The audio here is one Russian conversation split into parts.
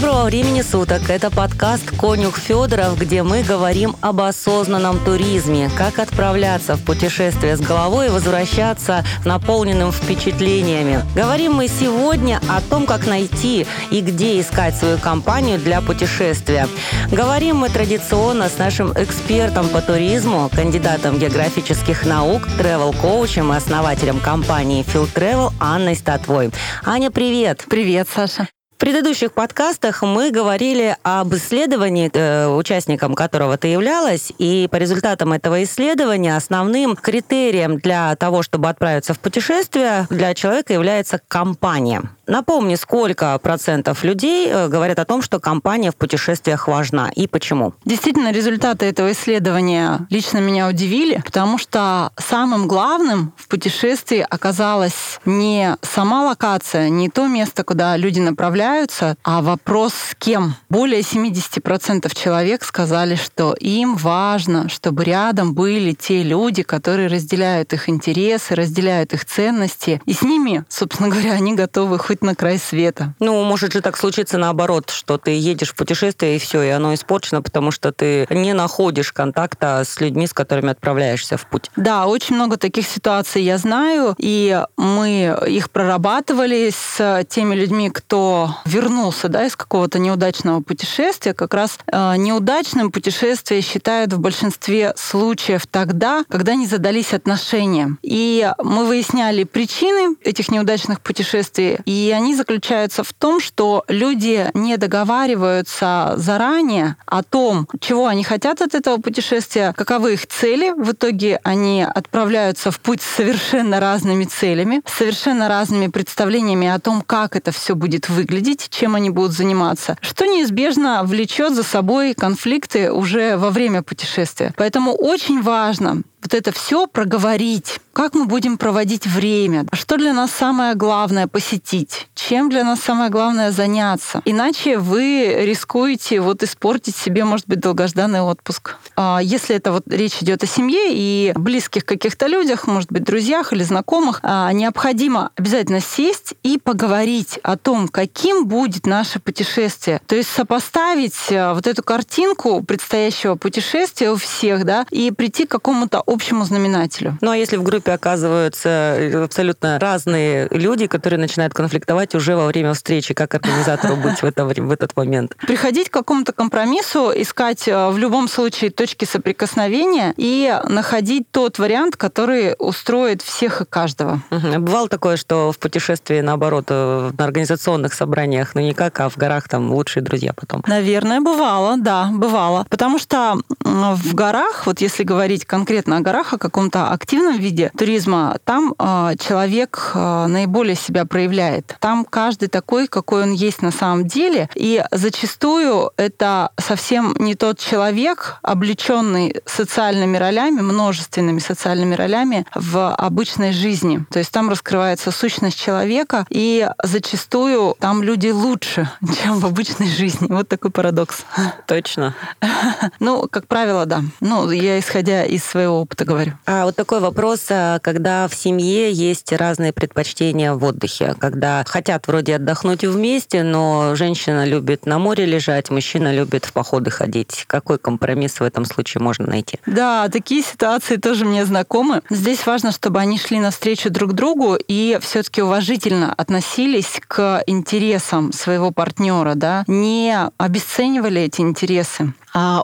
Доброго времени суток. Это подкаст «Конюх Федоров», где мы говорим об осознанном туризме, как отправляться в путешествие с головой и возвращаться наполненным впечатлениями. Говорим мы сегодня о том, как найти и где искать свою компанию для путешествия. Говорим мы традиционно с нашим экспертом по туризму, кандидатом географических наук, тревел-коучем и основателем компании Field Travel Анной Статвой. Аня, привет! Привет, Саша. В предыдущих подкастах мы говорили об исследовании, э, участником которого ты являлась, и по результатам этого исследования основным критерием для того, чтобы отправиться в путешествие, для человека является компания. Напомни, сколько процентов людей э, говорят о том, что компания в путешествиях важна и почему? Действительно, результаты этого исследования лично меня удивили, потому что самым главным в путешествии оказалась не сама локация, не то место, куда люди направляются, а вопрос с кем. Более 70% человек сказали, что им важно, чтобы рядом были те люди, которые разделяют их интересы, разделяют их ценности, и с ними, собственно говоря, они готовы хоть на край света. Ну, может же так случиться наоборот, что ты едешь в путешествие, и все, и оно испорчено, потому что ты не находишь контакта с людьми, с которыми отправляешься в путь. Да, очень много таких ситуаций я знаю, и мы их прорабатывали с теми людьми, кто вернулся да, из какого-то неудачного путешествия. Как раз э, неудачным путешествие считают в большинстве случаев тогда, когда не задались отношения. И мы выясняли причины этих неудачных путешествий, и они заключаются в том, что люди не договариваются заранее о том, чего они хотят от этого путешествия, каковы их цели. В итоге они отправляются в путь с совершенно разными целями, с совершенно разными представлениями о том, как это все будет выглядеть, чем они будут заниматься, что неизбежно влечет за собой конфликты уже во время путешествия. Поэтому очень важно вот это все проговорить, как мы будем проводить время, что для нас самое главное посетить, чем для нас самое главное заняться. Иначе вы рискуете вот испортить себе, может быть, долгожданный отпуск. А если это вот речь идет о семье и близких каких-то людях, может быть, друзьях или знакомых, а, необходимо обязательно сесть и поговорить о том, каким будет наше путешествие. То есть сопоставить а, вот эту картинку предстоящего путешествия у всех, да, и прийти к какому-то общему знаменателю. Ну а если в группе оказываются э, абсолютно разные люди, которые начинают конфликтовать уже во время встречи, как организатору быть в, это, в этот момент? Приходить к какому-то компромиссу, искать э, в любом случае точки соприкосновения и находить тот вариант, который устроит всех и каждого. Угу. Бывало такое, что в путешествии, наоборот, э, на организационных собраниях, ну никак, а в горах там лучшие друзья потом? Наверное, бывало, да, бывало. Потому что в горах, вот если говорить конкретно о горах, о каком-то активном виде туризма, там э, человек э, наиболее себя проявляет. Там каждый такой, какой он есть на самом деле. И зачастую это совсем не тот человек, облеченный социальными ролями, множественными социальными ролями в обычной жизни. То есть там раскрывается сущность человека, и зачастую там люди лучше, чем в обычной жизни. Вот такой парадокс. Точно. Ну, как правило, да. Ну, я исходя из своего опыта говорю. А вот такой вопрос, а, когда в семье есть разные предпочтения в отдыхе, когда хотят вроде отдохнуть вместе, но женщина любит на море лежать, мужчина любит в походы ходить. Какой компромисс в этом случае можно найти? Да, такие ситуации тоже мне знакомы. Здесь важно, чтобы они шли навстречу друг другу и все-таки уважительно относились к интересам своего партнера, да, не обесценивали эти интересы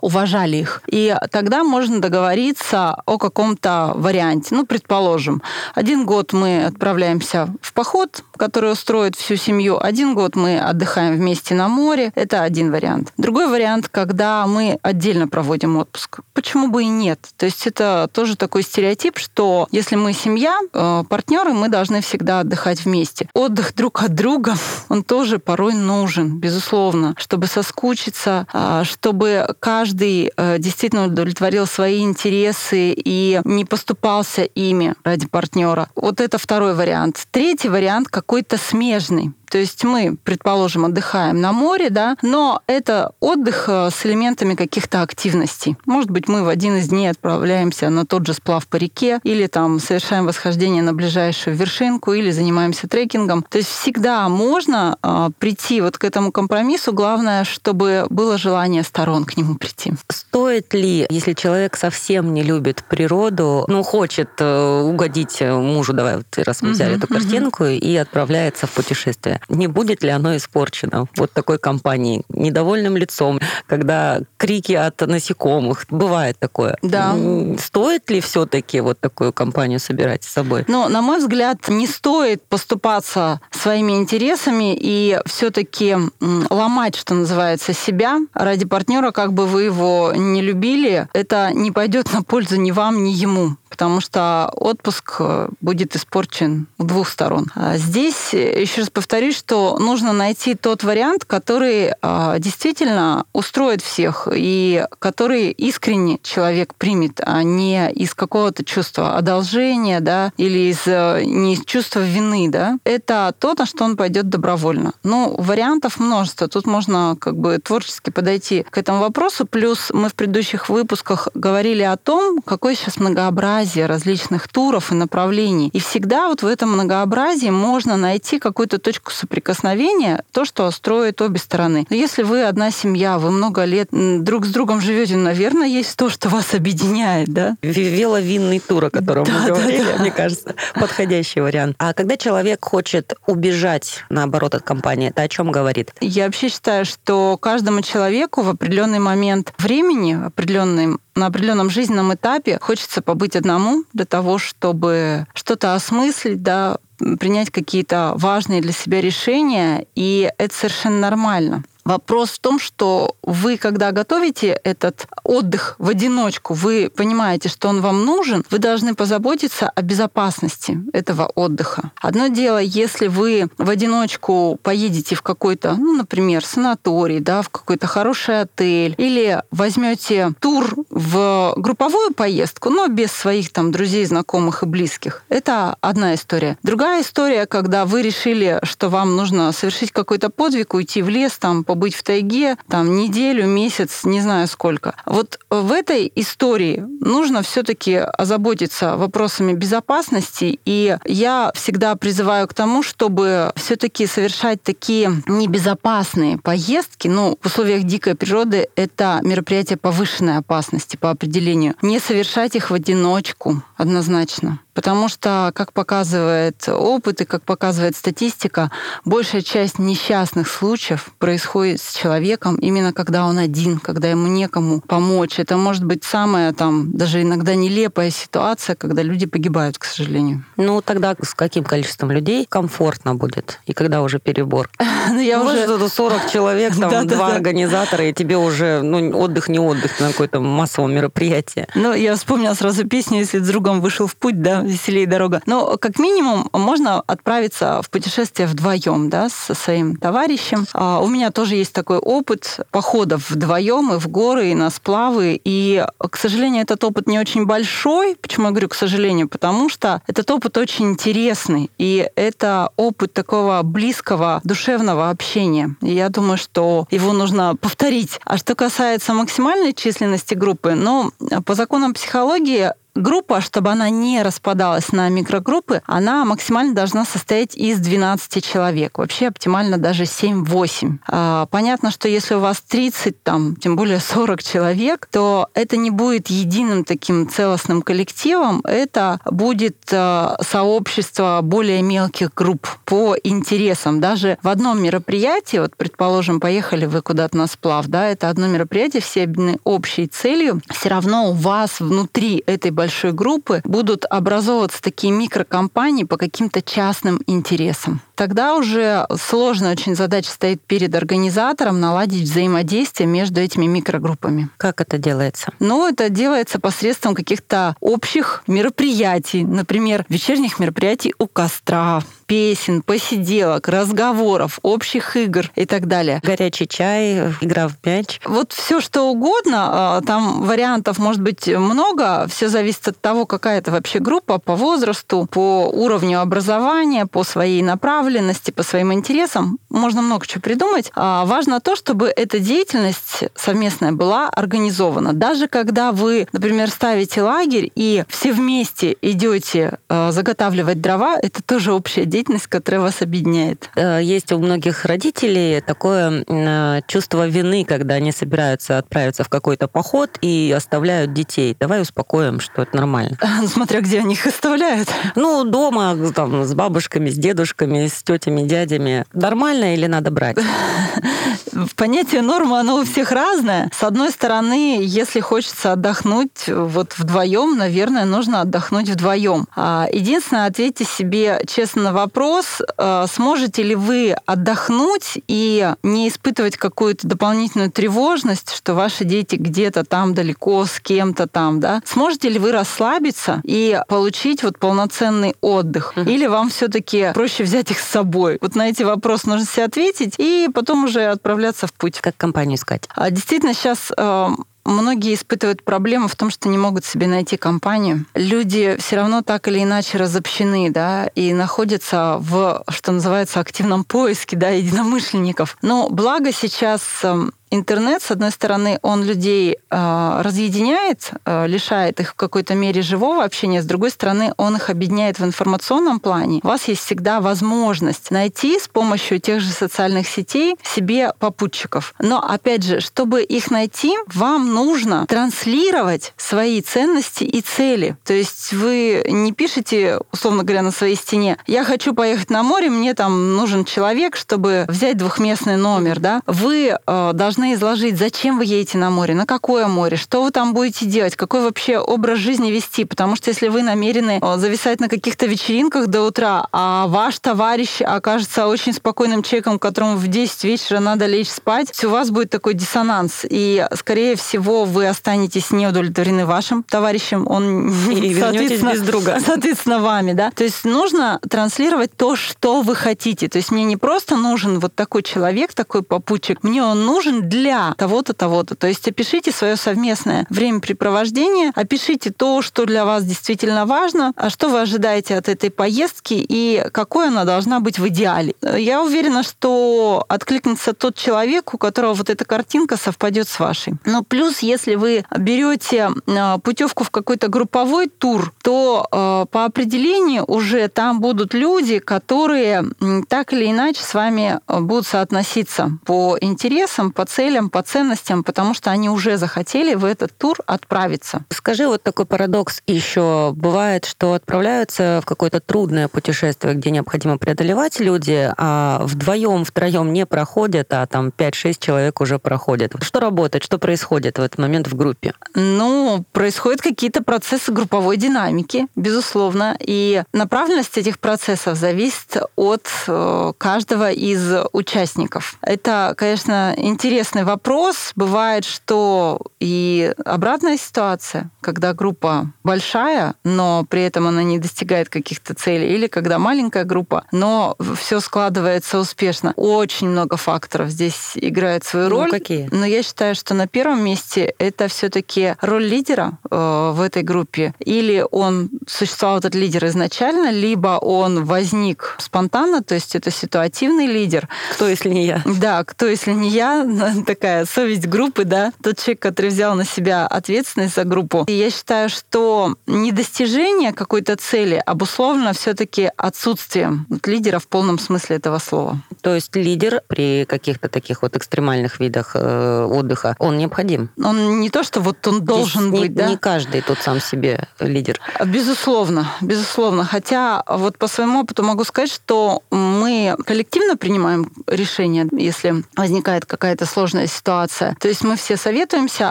уважали их. И тогда можно договориться о каком-то варианте. Ну, предположим, один год мы отправляемся в поход, который устроит всю семью. Один год мы отдыхаем вместе на море. Это один вариант. Другой вариант, когда мы отдельно проводим отпуск. Почему бы и нет? То есть это тоже такой стереотип, что если мы семья, э, партнеры, мы должны всегда отдыхать вместе. Отдых друг от друга, он тоже порой нужен, безусловно, чтобы соскучиться, а, чтобы каждый э, действительно удовлетворил свои интересы и не поступался ими ради партнера. Вот это второй вариант. Третий вариант какой-то смежный. То есть мы, предположим, отдыхаем на море, да, но это отдых э, с элементами каких-то активностей. Может быть, мы в один из дней отправляемся на тот же сплав по реке, или там совершаем восхождение на ближайшую вершинку, или занимаемся трекингом. То есть всегда можно э, прийти вот к этому компромиссу. Главное, чтобы было желание сторон к нему прийти. Стоит ли, если человек совсем не любит природу, ну, хочет э, угодить мужу, давай, вот раз мы взяли эту картинку, и отправляется в путешествие, не будет ли оно испорчено вот такой компанией, недовольным лицом, когда крики от насекомых, бывает такое. Да. Стоит ли все-таки вот такую компанию собирать с собой? Но, на мой взгляд, не стоит поступаться своими интересами и все-таки ломать, что называется, себя ради партнера, как бы вы его не любили, это не пойдет на пользу ни вам, ни ему потому что отпуск э, будет испорчен с двух сторон. А здесь э, еще раз повторюсь, что нужно найти тот вариант, который а, действительно устроит всех и который искренне человек примет, а не из какого-то чувства одолжения, да, или из э, не из чувства вины, да. Это то, на что он пойдет добровольно. Ну, вариантов множество. Тут можно как бы творчески подойти к этому вопросу. Плюс мы в предыдущих выпусках говорили о том, какой сейчас многообразие многообразие различных туров и направлений. И всегда вот в этом многообразии можно найти какую-то точку соприкосновения, то, что строит обе стороны. Но если вы одна семья, вы много лет друг с другом живете, наверное, есть то, что вас объединяет, да? Веловинный тур, о котором да, мы говорили, да, да. мне кажется, подходящий вариант. А когда человек хочет убежать, наоборот, от компании, это о чем говорит? Я вообще считаю, что каждому человеку в определенный момент времени, определенный на определенном жизненном этапе хочется побыть одному для того, чтобы что-то осмыслить, да, принять какие-то важные для себя решения, и это совершенно нормально. Вопрос в том, что вы, когда готовите этот отдых в одиночку, вы понимаете, что он вам нужен, вы должны позаботиться о безопасности этого отдыха. Одно дело, если вы в одиночку поедете в какой-то, ну, например, санаторий, да, в какой-то хороший отель, или возьмете тур в групповую поездку, но без своих там друзей, знакомых и близких. Это одна история. Другая история, когда вы решили, что вам нужно совершить какой-то подвиг, уйти в лес, там, побыть в тайге там неделю, месяц, не знаю сколько. Вот в этой истории нужно все-таки озаботиться вопросами безопасности, и я всегда призываю к тому, чтобы все-таки совершать такие небезопасные поездки, ну, в условиях дикой природы это мероприятие повышенной опасности по определению. Не совершать их в одиночку однозначно. Потому что, как показывает опыт и как показывает статистика, большая часть несчастных случаев происходит с человеком именно когда он один, когда ему некому помочь. Это может быть самая там даже иногда нелепая ситуация, когда люди погибают, к сожалению. Ну, тогда с каким количеством людей комфортно будет? И когда уже перебор? Ну, я уже... 40 человек, там, два организатора, и тебе уже ну, отдых не отдых на какое-то массовое мероприятие. Ну, я вспомнила сразу песню «Если с другом вышел в путь», да, веселее дорога. Но как минимум можно отправиться в путешествие вдвоем, да, со своим товарищем. А у меня тоже есть такой опыт походов вдвоем и в горы, и на сплавы. И, к сожалению, этот опыт не очень большой. Почему я говорю к сожалению? Потому что этот опыт очень интересный. И это опыт такого близкого душевного общения. И я думаю, что его нужно повторить. А что касается максимальной численности группы, ну, по законам психологии группа, чтобы она не распадалась на микрогруппы, она максимально должна состоять из 12 человек. Вообще оптимально даже 7-8. А, понятно, что если у вас 30, там, тем более 40 человек, то это не будет единым таким целостным коллективом, это будет а, сообщество более мелких групп по интересам. Даже в одном мероприятии, вот, предположим, поехали вы куда-то на сплав, да, это одно мероприятие, все общей целью, все равно у вас внутри этой большой большой группы будут образовываться такие микрокомпании по каким-то частным интересам. Тогда уже сложная очень задача стоит перед организатором наладить взаимодействие между этими микрогруппами. Как это делается? Ну, это делается посредством каких-то общих мероприятий, например, вечерних мероприятий у костра, песен, посиделок, разговоров, общих игр и так далее. Горячий чай, игра в мяч. Вот все что угодно. А, там вариантов может быть много. Все зависит от того, какая это вообще группа по возрасту, по уровню образования, по своей направленности направленности, по своим интересам можно много чего придумать. А важно то, чтобы эта деятельность совместная была организована. Даже когда вы, например, ставите лагерь и все вместе идете э, заготавливать дрова, это тоже общая деятельность, которая вас объединяет. Э, есть у многих родителей такое э, чувство вины, когда они собираются отправиться в какой-то поход и оставляют детей. Давай успокоим, что это нормально. Смотря где они их оставляют. Ну, дома, там, с бабушками, с дедушками, с тетями, дядями. Нормально или надо брать? Понятие нормы, оно у всех разное. С одной стороны, если хочется отдохнуть вот вдвоем, наверное, нужно отдохнуть вдвоем. А единственное, ответьте себе честно на вопрос, э, сможете ли вы отдохнуть и не испытывать какую-то дополнительную тревожность, что ваши дети где-то там далеко с кем-то там, да? Сможете ли вы расслабиться и получить вот полноценный отдых? Или вам все-таки проще взять их с собой? Вот на эти вопросы нужно себе ответить и потом уже отправляться в путь. Как компанию искать? А действительно сейчас э, Многие испытывают проблему в том, что не могут себе найти компанию. Люди все равно так или иначе разобщены, да, и находятся в, что называется, активном поиске, да, единомышленников. Но благо сейчас эм, интернет, с одной стороны, он людей э, разъединяет, э, лишает их в какой-то мере живого общения, с другой стороны, он их объединяет в информационном плане. У вас есть всегда возможность найти с помощью тех же социальных сетей себе попутчиков. Но, опять же, чтобы их найти, вам нужно транслировать свои ценности и цели. То есть вы не пишете, условно говоря, на своей стене, я хочу поехать на море, мне там нужен человек, чтобы взять двухместный номер, да. Вы э, должны должны изложить, зачем вы едете на море, на какое море, что вы там будете делать, какой вообще образ жизни вести. Потому что если вы намерены зависать на каких-то вечеринках до утра, а ваш товарищ окажется очень спокойным человеком, которому в 10 вечера надо лечь спать, у вас будет такой диссонанс. И, скорее всего, вы останетесь не удовлетворены вашим товарищем, он и соответственно, без друга. Соответственно, вами, да. То есть нужно транслировать то, что вы хотите. То есть мне не просто нужен вот такой человек, такой попутчик, мне он нужен для того-то, того-то. То есть опишите свое совместное времяпрепровождение, опишите то, что для вас действительно важно, а что вы ожидаете от этой поездки и какой она должна быть в идеале. Я уверена, что откликнется тот человек, у которого вот эта картинка совпадет с вашей. Но плюс, если вы берете а, путевку в какой-то групповой тур, то а, по определению уже там будут люди, которые так или иначе с вами а, будут соотноситься по интересам, по целям, по ценностям, потому что они уже захотели в этот тур отправиться. Скажи, вот такой парадокс еще бывает, что отправляются в какое-то трудное путешествие, где необходимо преодолевать люди, а вдвоем, втроем не проходят, а там 5-6 человек уже проходят. Что работает, что происходит в этот момент в группе? Ну, происходят какие-то процессы групповой динамики, безусловно, и направленность этих процессов зависит от э, каждого из участников. Это, конечно, интересно интересный вопрос. Бывает, что и обратная ситуация, когда группа большая, но при этом она не достигает каких-то целей, или когда маленькая группа, но все складывается успешно. Очень много факторов здесь играет свою ну, роль. Ну, какие? Но я считаю, что на первом месте это все-таки роль лидера э, в этой группе. Или он существовал этот лидер изначально, либо он возник спонтанно, то есть это ситуативный лидер. Кто, если не я? Да, кто, если не я, такая совесть группы, да, тот человек, который взял на себя ответственность за группу. И я считаю, что недостижение какой-то цели обусловлено все-таки отсутствием лидера в полном смысле этого слова. То есть лидер при каких-то таких вот экстремальных видах э, отдыха, он необходим? Он не то, что вот он должен Здесь быть, не, да? Не каждый тут сам себе лидер. Безусловно, безусловно. Хотя вот по своему опыту могу сказать, что мы коллективно принимаем решения, если возникает какая-то сложная ситуация. То есть мы все советуемся,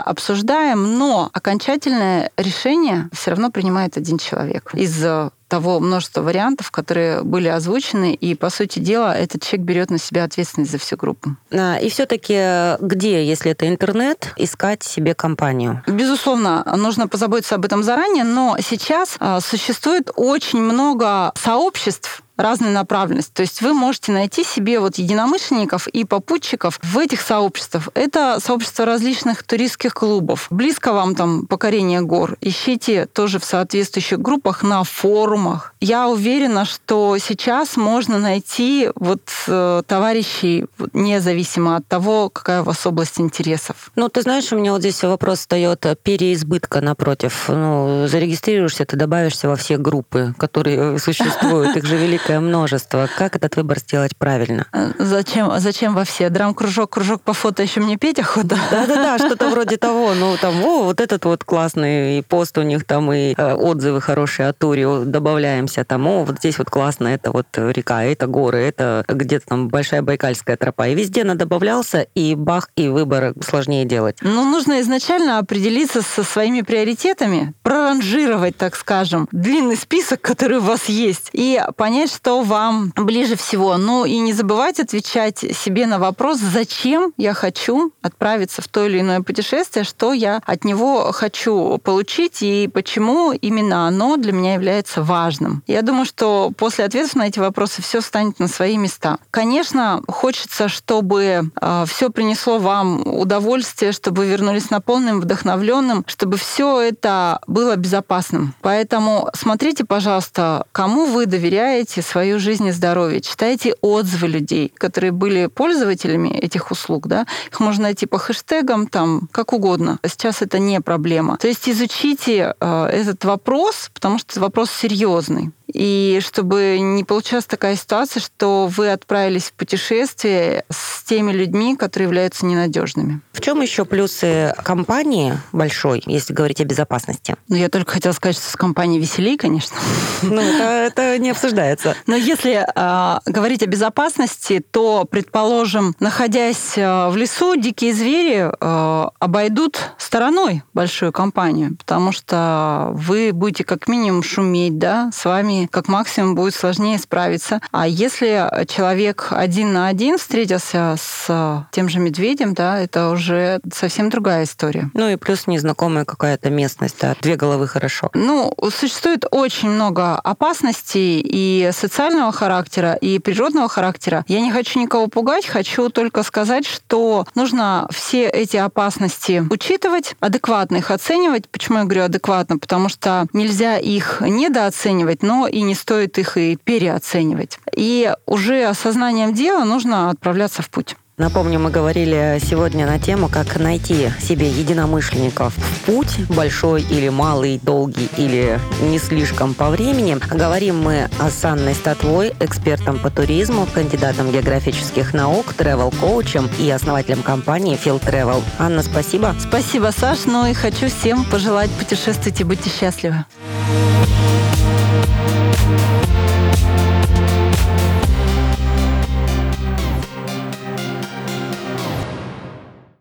обсуждаем, но окончательное решение все равно принимает один человек из того множества вариантов, которые были озвучены, и, по сути дела, этот человек берет на себя ответственность за всю группу. И все-таки где, если это интернет, искать себе компанию? Безусловно, нужно позаботиться об этом заранее, но сейчас а, существует очень много сообществ, разной направленности. То есть вы можете найти себе вот единомышленников и попутчиков в этих сообществах. Это сообщество различных туристских клубов. Близко вам там покорение гор. Ищите тоже в соответствующих группах на форумах. Я уверена, что сейчас можно найти вот э, товарищей независимо от того, какая у вас область интересов. Ну, ты знаешь, у меня вот здесь вопрос встает переизбытка напротив. Ну, зарегистрируешься, ты добавишься во все группы, которые существуют, их же великое множество. Как этот выбор сделать правильно? Э, зачем, зачем во все? Драм-кружок, кружок по фото еще мне петь охота? Да-да-да, что-то вроде того. Ну, там, о, вот этот вот классный, и пост у них там, и э, отзывы хорошие о туре, добавляемся там, о, вот здесь вот классно, это вот река, это горы, это где-то там большая Байкальская тропа. И везде она добавлялся, и бах, и выбор сложнее делать. Ну, нужно изначально определиться со своими приоритетами, проранжировать, так скажем, длинный список, который у вас есть, и понять, что вам ближе всего. Ну, и не забывать отвечать себе на вопрос, зачем я хочу отправиться в то или иное путешествие, что я от него хочу получить и почему именно оно для меня является важным. Я думаю, что после ответов на эти вопросы все станет на свои места. Конечно, хочется, чтобы а, все принесло вам удовольствие, чтобы вы вернулись наполненным, вдохновленным, чтобы все это было безопасным. Поэтому смотрите, пожалуйста, кому вы доверяете свою жизнь и здоровье. Читайте отзывы людей, которые были пользователями этих услуг. Да? Их можно найти по хэштегам, там, как угодно. Сейчас это не проблема. То есть изучите э, этот вопрос, потому что вопрос серьезный. И чтобы не получилась такая ситуация, что вы отправились в путешествие с теми людьми, которые являются ненадежными. В чем еще плюсы компании большой, если говорить о безопасности? Ну, я только хотела сказать, что с компанией веселей, конечно. Ну, это, это не обсуждается. Но если э, говорить о безопасности, то, предположим, находясь а, в лесу, дикие звери э, обойдут стороной большую компанию, потому что вы будете как минимум шуметь, да, с вами как максимум будет сложнее справиться. А если человек один на один встретился с тем же медведем, да, это уже совсем другая история. Ну и плюс незнакомая какая-то местность, да, две головы хорошо. Ну, существует очень много опасностей и социального характера, и природного характера. Я не хочу никого пугать, хочу только сказать, что нужно все эти опасности учитывать, адекватно их оценивать. Почему я говорю адекватно? Потому что нельзя их недооценивать, но и не стоит их и переоценивать. И уже осознанием дела нужно отправляться в путь. Напомню, мы говорили сегодня на тему, как найти себе единомышленников в путь, большой или малый, долгий или не слишком по времени. Говорим мы с Анной Статвой, экспертом по туризму, кандидатом географических наук, travel-коучем и основателем компании Field Travel. Анна, спасибо. Спасибо, Саш. Ну и хочу всем пожелать путешествовать и будьте счастливы.